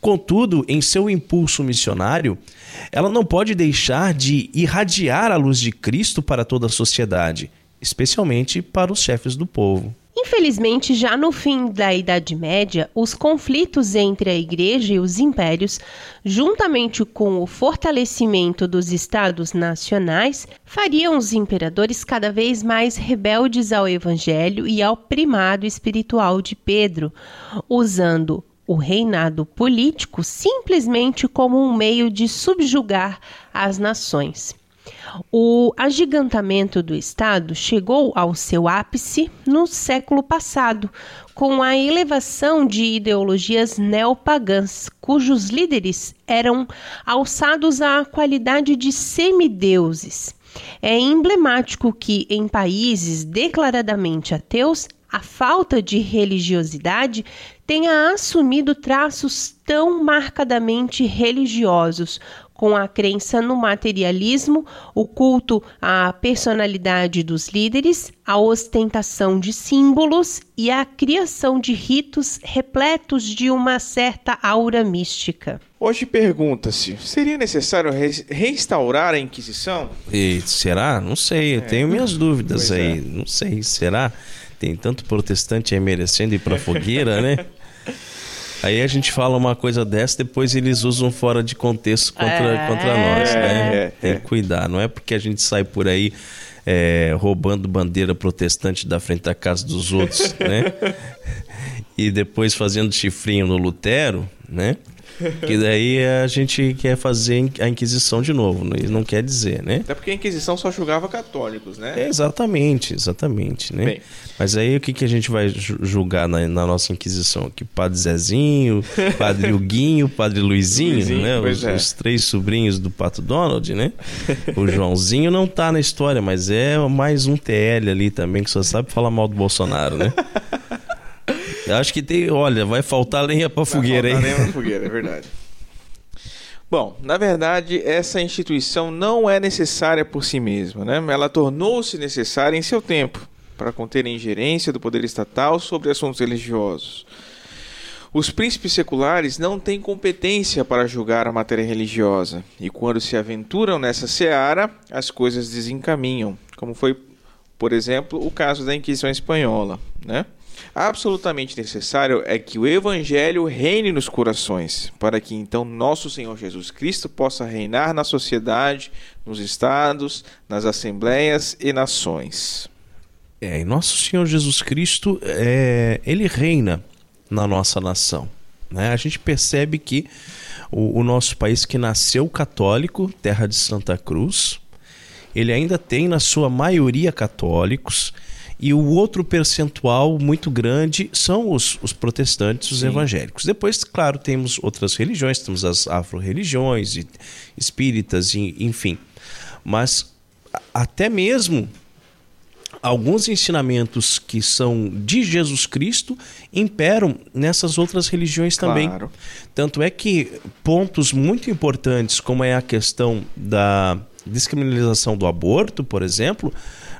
Contudo, em seu impulso missionário, ela não pode deixar de irradiar a luz de Cristo para toda a sociedade, especialmente para os chefes do povo. Infelizmente, já no fim da Idade Média, os conflitos entre a Igreja e os impérios, juntamente com o fortalecimento dos estados nacionais, fariam os imperadores cada vez mais rebeldes ao Evangelho e ao primado espiritual de Pedro, usando o reinado político simplesmente como um meio de subjugar as nações. O agigantamento do Estado chegou ao seu ápice no século passado, com a elevação de ideologias neopagãs, cujos líderes eram alçados à qualidade de semideuses. É emblemático que, em países declaradamente ateus, a falta de religiosidade tenha assumido traços tão marcadamente religiosos, com a crença no materialismo, o culto à personalidade dos líderes, a ostentação de símbolos e a criação de ritos repletos de uma certa aura mística. Hoje pergunta-se: seria necessário re restaurar a Inquisição? E será? Não sei, eu é. tenho minhas dúvidas aí. É. Não sei, será? tem tanto protestante aí merecendo ir pra fogueira, né? [LAUGHS] Aí a gente fala uma coisa dessa, depois eles usam fora de contexto contra, é, contra nós, né? É, tem que cuidar. Não é porque a gente sai por aí é, roubando bandeira protestante da frente da casa dos outros, né? [LAUGHS] E depois fazendo chifrinho no Lutero, né? [LAUGHS] Que daí a gente quer fazer a Inquisição de novo, né? não quer dizer, né? Até porque a Inquisição só julgava católicos, né? É, exatamente, exatamente, né? Bem. Mas aí o que, que a gente vai julgar na, na nossa Inquisição aqui? Padre Zezinho, [LAUGHS] Padre Huguinho, Padre Luizinho, Luizinho né? Os, é. os, três sobrinhos do Pato Donald, né? [LAUGHS] O Joãozinho não tá na história, mas é mais um TL ali também que só sabe falar mal do Bolsonaro, né? Eu acho que tem, olha, vai faltar lenha para fogueira, hein? lenha para fogueira, é verdade. Bom, na verdade, essa instituição não é necessária por si mesma, né? Ela tornou-se necessária em seu tempo para conter a ingerência do poder estatal sobre assuntos religiosos. Os príncipes seculares não têm competência para julgar a matéria religiosa, e quando se aventuram nessa seara, as coisas desencaminham, como foi, por exemplo, o caso da Inquisição Espanhola, né? Absolutamente necessário é que o Evangelho reine nos corações, para que então nosso Senhor Jesus Cristo possa reinar na sociedade, nos estados, nas assembleias e nações. É, e nosso Senhor Jesus Cristo, é, ele reina na nossa nação. Né? A gente percebe que o, o nosso país que nasceu católico, terra de Santa Cruz, ele ainda tem na sua maioria católicos E o outro percentual muito grande são os, os protestantes, os Sim. evangélicos. Depois, claro, temos outras religiões, temos as afro-religiões, e espíritas, e, enfim. Mas até mesmo alguns ensinamentos que são de Jesus Cristo imperam nessas outras religiões também. Claro. Tanto é que pontos muito importantes, como é a questão da descriminalização do aborto, por exemplo,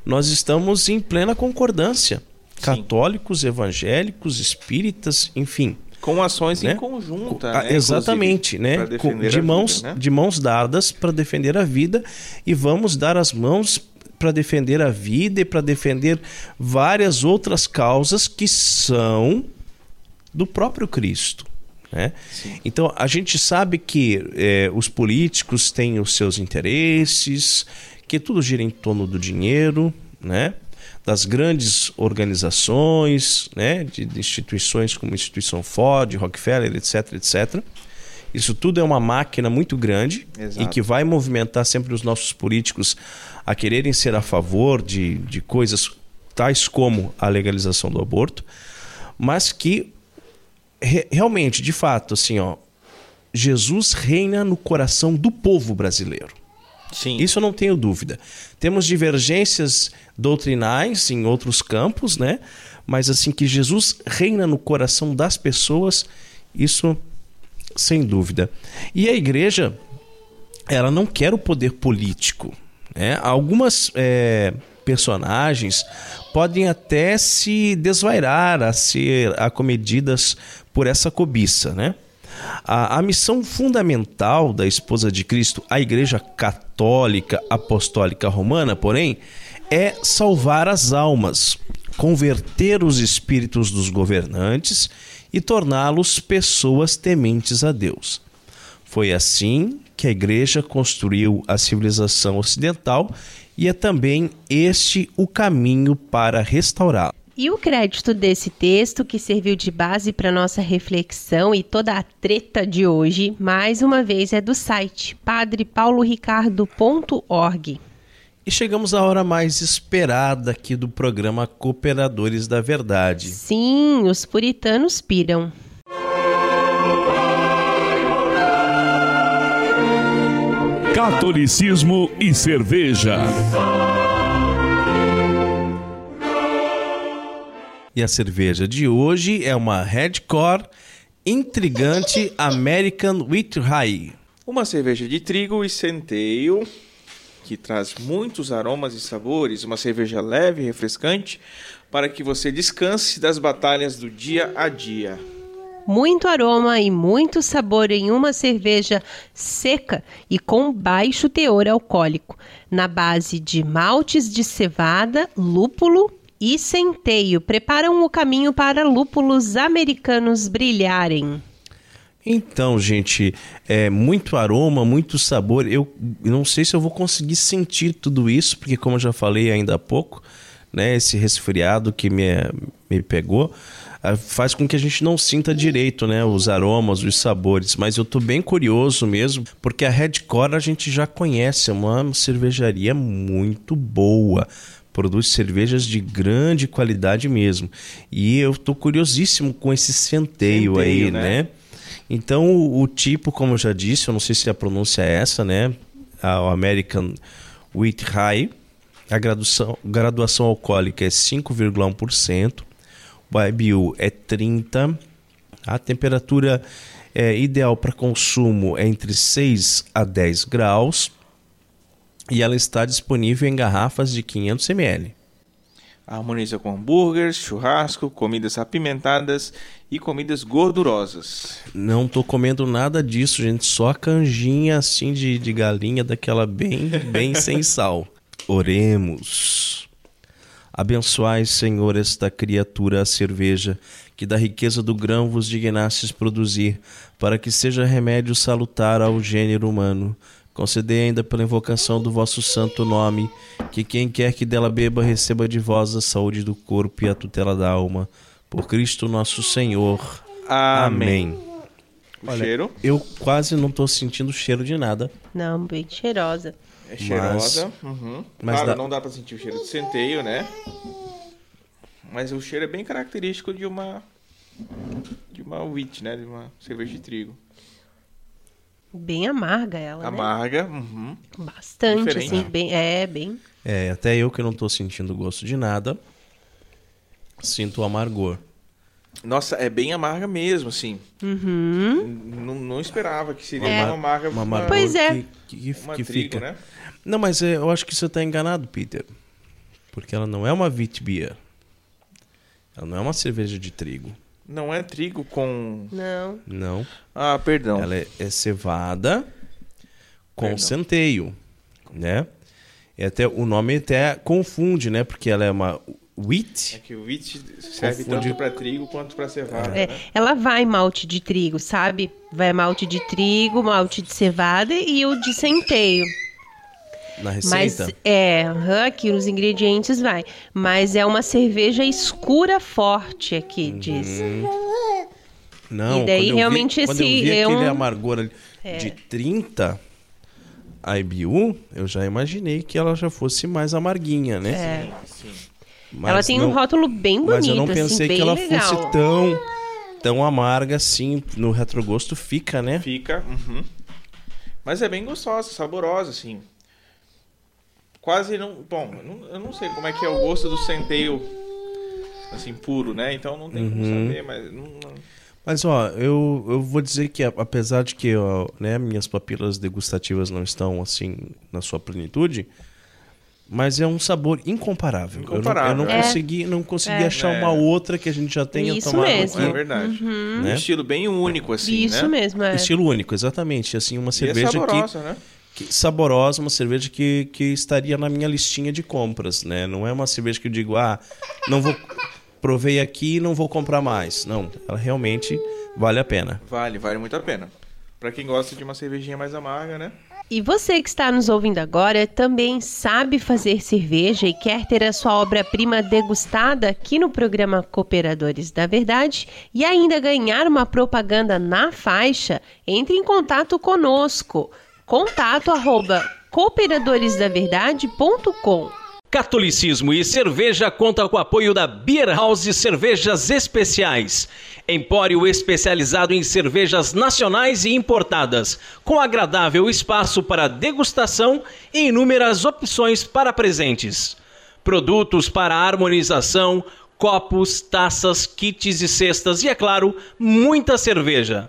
nós estamos em plena concordância. Católicos, evangélicos, espíritas, enfim. Com ações Né? em conjunta. Ah, né, inclusive, né? de, mãos, vida, né? de mãos dadas para defender a vida e vamos dar as mãos para defender a vida e para defender várias outras causas que são do próprio Cristo. Né? Então a gente sabe que eh, os políticos têm os seus interesses, que tudo gira em torno do dinheiro, né? das grandes organizações, né? de, de instituições como a instituição Ford, Rockefeller, etc, etc. Isso tudo é uma máquina muito grande Exato. e que vai movimentar sempre os nossos políticos a quererem ser a favor de, de coisas tais como a legalização do aborto, mas que re- realmente, de fato, assim, ó, Jesus reina no coração do povo brasileiro. Sim. Isso eu não tenho dúvida. Temos divergências doutrinais em outros campos, né? Mas assim que Jesus reina no coração das pessoas, isso sem dúvida. E a igreja, ela não quer o poder político. Né? Algumas eh, personagens podem até se desvairar a ser acomedidas por essa cobiça, né? A, a missão fundamental da esposa de Cristo, a Igreja Católica Apostólica Romana, porém, é salvar as almas, converter os espíritos dos governantes e torná-los pessoas tementes a Deus. Foi assim que a Igreja construiu a civilização ocidental e é também este o caminho para restaurá-la. E o crédito desse texto, que serviu de base para nossa reflexão e toda a treta de hoje, mais uma vez é do site padrepauloricardo.org. E chegamos à hora mais esperada aqui do programa Cooperadores da Verdade. Sim, os puritanos piram. Catolicismo e cerveja. E a cerveja de hoje é uma Redcore intrigante American Wheat Rye. Uma cerveja de trigo e centeio que traz muitos aromas e sabores, uma cerveja leve e refrescante para que você descanse das batalhas do dia a dia. Muito aroma e muito sabor em uma cerveja seca e com baixo teor alcoólico, na base de maltes de cevada, lúpulo e centeio. Preparam o caminho para lúpulos americanos brilharem. Então, gente, é muito aroma, muito sabor. Eu não sei se eu vou conseguir sentir tudo isso, porque como eu já falei ainda há pouco, né, esse resfriado que me, me pegou ah, faz com que a gente não sinta direito, né, os aromas, os sabores. Mas eu tô bem curioso mesmo, porque a Redcore a gente já conhece, é uma cervejaria muito boa. Produz cervejas de grande qualidade mesmo. E eu tô curiosíssimo com esse centeio, Centeio, aí, né? né? Então, o, o tipo, como eu já disse, eu não sei se a pronúncia é essa, né? A, o American Wheat Rye. A graduação, graduação alcoólica é 5,1%. O IBU é 30%. A temperatura é, ideal para consumo é entre 6 a 10 graus. E ela está disponível em garrafas de 500 ml. Harmoniza com hambúrgueres, churrasco, comidas apimentadas e comidas gordurosas. Não tô comendo nada disso, gente. Só canjinha assim de, de galinha, daquela bem, bem [LAUGHS] sem sal. Oremos. Abençoai, Senhor, esta criatura, a cerveja, que da riqueza do grão vos dignastes produzir, para que seja remédio salutar ao gênero humano. Concedei ainda pela invocação do vosso santo nome, que quem quer que dela beba receba de vós a saúde do corpo e a tutela da alma. Por Cristo nosso Senhor. Amém. Amém. O Olha, cheiro Eu quase não tô sentindo cheiro de nada. Não, bem cheirosa. é cheirosa. Uhum. mas claro, dá- não dá pra sentir o cheiro de centeio, né? Mas o cheiro é bem característico de uma de uma wheat, né? De uma cerveja de trigo. Bem amarga ela, Amarga, uhum. né? Bastante, Diferente. assim, bem, é, bem... É, até eu que não tô sentindo gosto de nada, sinto o amargor. Nossa, é bem amarga mesmo, assim. Uhum. Não, não esperava que seria É. uma amarga. Uma amargor Pois é. que, que, uma que trigo, fica. né? Não, mas é, eu acho que você tá enganado, Peter. Porque ela não é uma wheat beer. Ela não é uma cerveja de trigo. Não é trigo com. Não. Não. Ah, perdão. Ela é, é cevada com Perdão. centeio, né? E até o nome até confunde, né? Porque ela é uma É wheat. que o wheat serve Confunde. tanto para trigo quanto para cevada. É, né? ela vai malte de trigo, sabe? Vai malte de trigo, malte de cevada e o de centeio. Na Mas receita. é, aham, aqui os ingredientes vai. Mas é uma cerveja escura forte aqui, diz. Não, E daí, quando eu vi- realmente, quando eu esse vi é aquele um- amargor ali de 30 IBU, eu já imaginei que ela já fosse mais amarguinha, né? É. Sim. Mas ela tem não- um rótulo bem bonito, Mas eu não assim, pensei bem que ela legal. fosse tão tão amarga assim, no retrogosto fica, né? Fica. uhum. Mas é bem gostosa, saborosa, assim. Quase não. Bom, eu não, eu não sei como é que é o gosto do centeio assim, puro, né? Então não tem como Uhum. saber, mas. Não, não- Mas ó, eu, eu vou dizer que apesar de que ó, né, minhas papilas degustativas não estão assim na sua plenitude, mas é um sabor incomparável. Eu não- Eu não, Incomparável, é. consegui, não consegui É. achar É. uma outra que a gente já tenha Isso tomado mesmo. é verdade. Um Né? estilo bem único, assim. Isso né? mesmo, é. Estilo único, exatamente. Assim, uma E é cerveja que, saborosa, né? Saborosa, uma cerveja que, que estaria na minha listinha de compras, né? Não é uma cerveja que eu digo, ah, não vou provei aqui e não vou comprar mais. Não, ela realmente vale a pena. Vale, vale muito a pena. Pra quem gosta de uma cervejinha mais amarga, né? E você que está nos ouvindo agora também sabe fazer cerveja e quer ter a sua obra-prima degustada aqui no programa Cooperadores da Verdade e ainda ganhar uma propaganda na faixa? Entre em contato conosco. Contato arroba cooperadoresdaverdade.com Catolicismo e cerveja conta com o apoio da Beer House Cervejas Especiais. Empório especializado em cervejas nacionais e importadas, com agradável espaço para degustação e inúmeras opções para presentes. Produtos para harmonização, copos, taças, kits e cestas e, é claro, muita cerveja.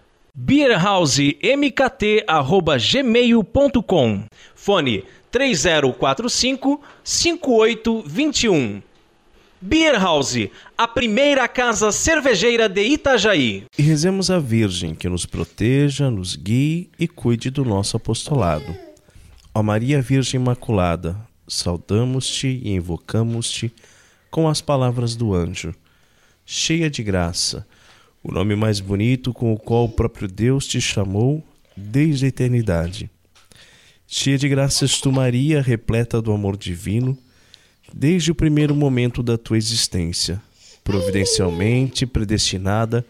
beerhousemkt@gmail.com. Fone 3045 5821. Beer House, a primeira casa cervejeira de Itajaí. E rezemos a Virgem que nos proteja, nos guie e cuide do nosso apostolado. Ó Maria Virgem Imaculada, saudamos-te e invocamos-te com as palavras do anjo. Cheia de graça, o nome mais bonito com o qual o próprio Deus te chamou desde a eternidade. Cheia de graças tu, Maria, repleta do amor divino, desde o primeiro momento da tua existência, providencialmente predestinada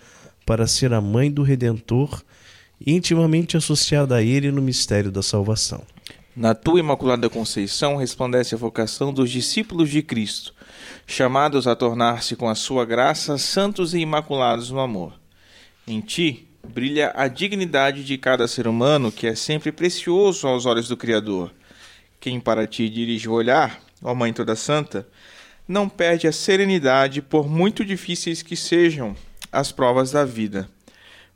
para ser a mãe do Redentor intimamente associada a ele no mistério da salvação. Na tua Imaculada Conceição resplandece a vocação dos discípulos de Cristo, chamados a tornar-se com a sua graça santos e imaculados no amor. Em ti brilha a dignidade de cada ser humano, que é sempre precioso aos olhos do Criador. Quem para ti dirige o olhar, ó Mãe toda santa, não perde a serenidade por muito difíceis que sejam as provas da vida.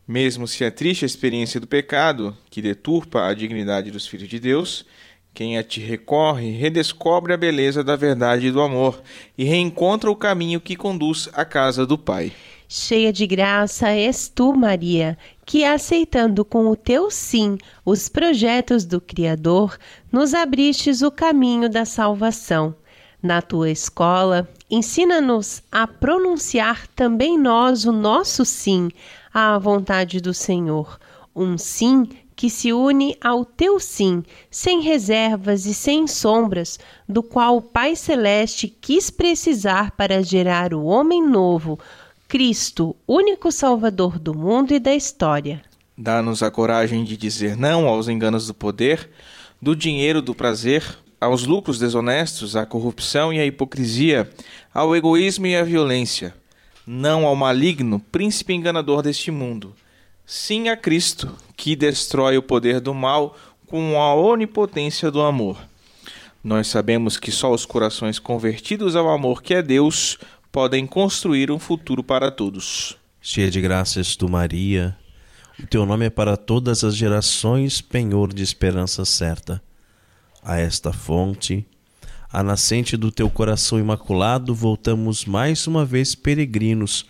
Mesmo se a triste experiência do pecado, que deturpa a dignidade dos filhos de Deus, quem a ti recorre redescobre a beleza da verdade e do amor e reencontra o caminho que conduz à casa do Pai. Cheia de graça és tu, Maria, que aceitando com o teu sim os projetos do Criador, nos abristes o caminho da salvação. Na tua escola, ensina-nos a pronunciar também nós o nosso sim à vontade do Senhor, um sim que se une ao teu sim, sem reservas e sem sombras, do qual o Pai Celeste quis precisar para gerar o homem novo, Cristo, único Salvador do mundo e da história. Dá-nos a coragem de dizer não aos enganos do poder, do dinheiro, do prazer, aos lucros desonestos, à corrupção e à hipocrisia, ao egoísmo e à violência. Não ao maligno, príncipe enganador deste mundo sim a Cristo, que destrói o poder do mal com a onipotência do amor. Nós sabemos que só os corações convertidos ao amor que é Deus podem construir um futuro para todos. Cheia de graças tu, Maria, o teu nome é para todas as gerações penhor de esperança certa. A esta fonte, a nascente do teu coração imaculado, voltamos mais uma vez peregrinos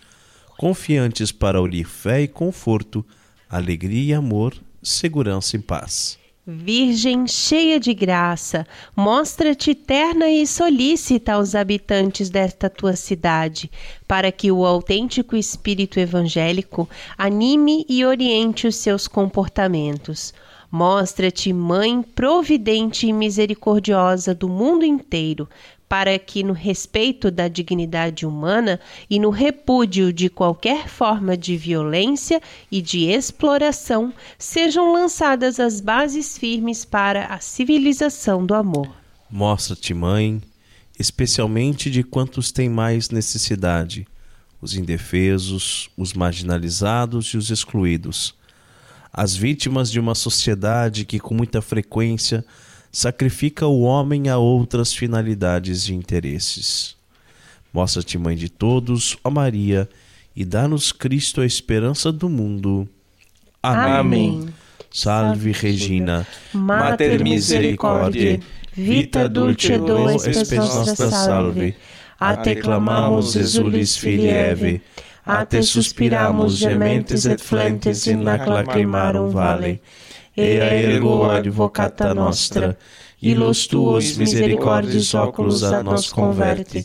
confiantes para ouvir fé e conforto, alegria e amor, segurança e paz. Virgem cheia de graça, mostra-te terna e solícita aos habitantes desta tua cidade, para que o autêntico espírito evangélico anime e oriente os seus comportamentos. Mostra-te mãe providente e misericordiosa do mundo inteiro, para que, no respeito da dignidade humana e no repúdio de qualquer forma de violência e de exploração, sejam lançadas as bases firmes para a civilização do amor. Mostra-te, Mãe, especialmente de quantos têm mais necessidade, os indefesos, os marginalizados e os excluídos, as vítimas de uma sociedade que, com muita frequência, sacrifica o homem a outras finalidades e interesses. Mostra-te, Mãe de todos, ó Maria, e dá-nos Cristo a esperança do mundo. Amém. Amém. Salve, Regina, Mater Misericordiae, vita dulcedo espes nostra salve. A te clamamos, exulis filii Eve, a te suspiramos, gementes et flentes in lacrimarum vale ea ergo advocata nostra, illos tuos misericordiis oculos a nos converte,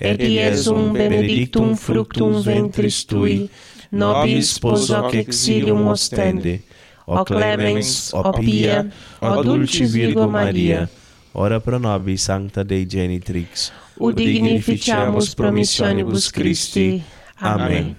et Iesum benedictum fructum ventris tui, nobis hoc exilium ostende, o clemens, o pia, o dulce Virgo Maria, ora pro nobis sancta Dei genitrix, ut dignificiamus promissionibus Christi. Amém.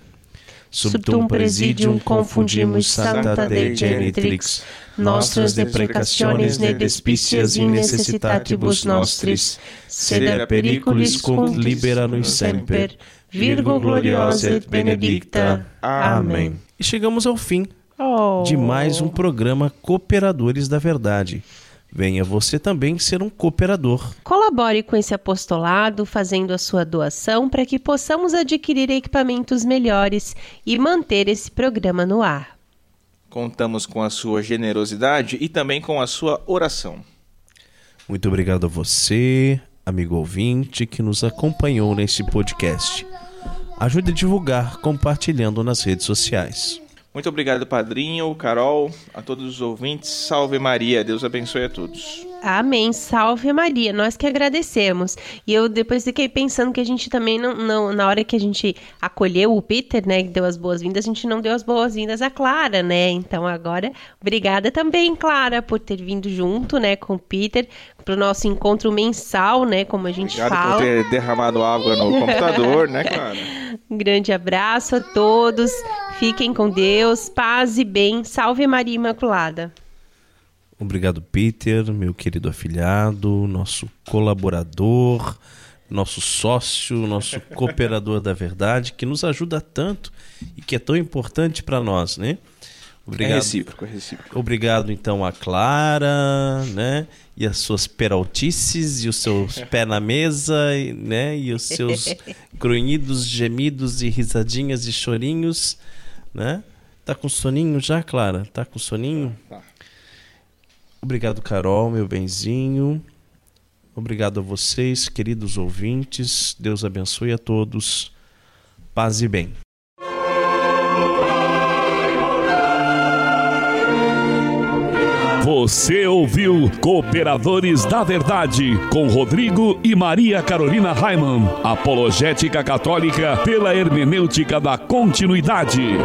Subtum presidium confundimus Santa Dei genitrix, nostras deprecationes ne despicias in necessitatibus nostris, sed periculis cum libera nos semper. Virgo gloriosa et benedicta. Amém. E chegamos ao fim oh. de mais um programa Cooperadores da Verdade. Venha você também ser um cooperador. Colabore com esse apostolado, fazendo a sua doação para que possamos adquirir equipamentos melhores e manter esse programa no ar. Contamos com a sua generosidade e também com a sua oração. Muito obrigado a você, amigo ouvinte, que nos acompanhou neste podcast. Ajude a divulgar compartilhando nas redes sociais. Muito obrigado, padrinho, Carol, a todos os ouvintes. Salve Maria, Deus abençoe a todos. Amém. Salve Maria. Nós que agradecemos. E eu depois fiquei pensando que a gente também não, não na hora que a gente acolheu o Peter, né, que deu as boas-vindas, a gente não deu as boas-vindas à Clara, né? Então agora, obrigada também, Clara, por ter vindo junto, né, com o Peter para o nosso encontro mensal, né, como a gente Obrigado fala. por ter derramado água no computador, né, Clara? Um [LAUGHS] grande abraço a todos. Fiquem com Deus, paz e bem. Salve Maria Imaculada. Obrigado, Peter, meu querido afilhado, nosso colaborador, nosso sócio, nosso [LAUGHS] cooperador da verdade, que nos ajuda tanto e que é tão importante para nós, né? Obrigado. É recíproco, é recíproco. Obrigado, então, a Clara, né? E as suas peraltices e os seus [LAUGHS] pés na mesa, né? E os seus [LAUGHS] grunhidos, gemidos e risadinhas e chorinhos, né? Tá com soninho já, Clara? Tá com soninho? Tá. Obrigado, Carol, meu benzinho. Obrigado a vocês, queridos ouvintes. Deus abençoe a todos. Paz e bem. Você ouviu Cooperadores da Verdade com Rodrigo e Maria Carolina Raimann. Apologética Católica pela hermenêutica da continuidade.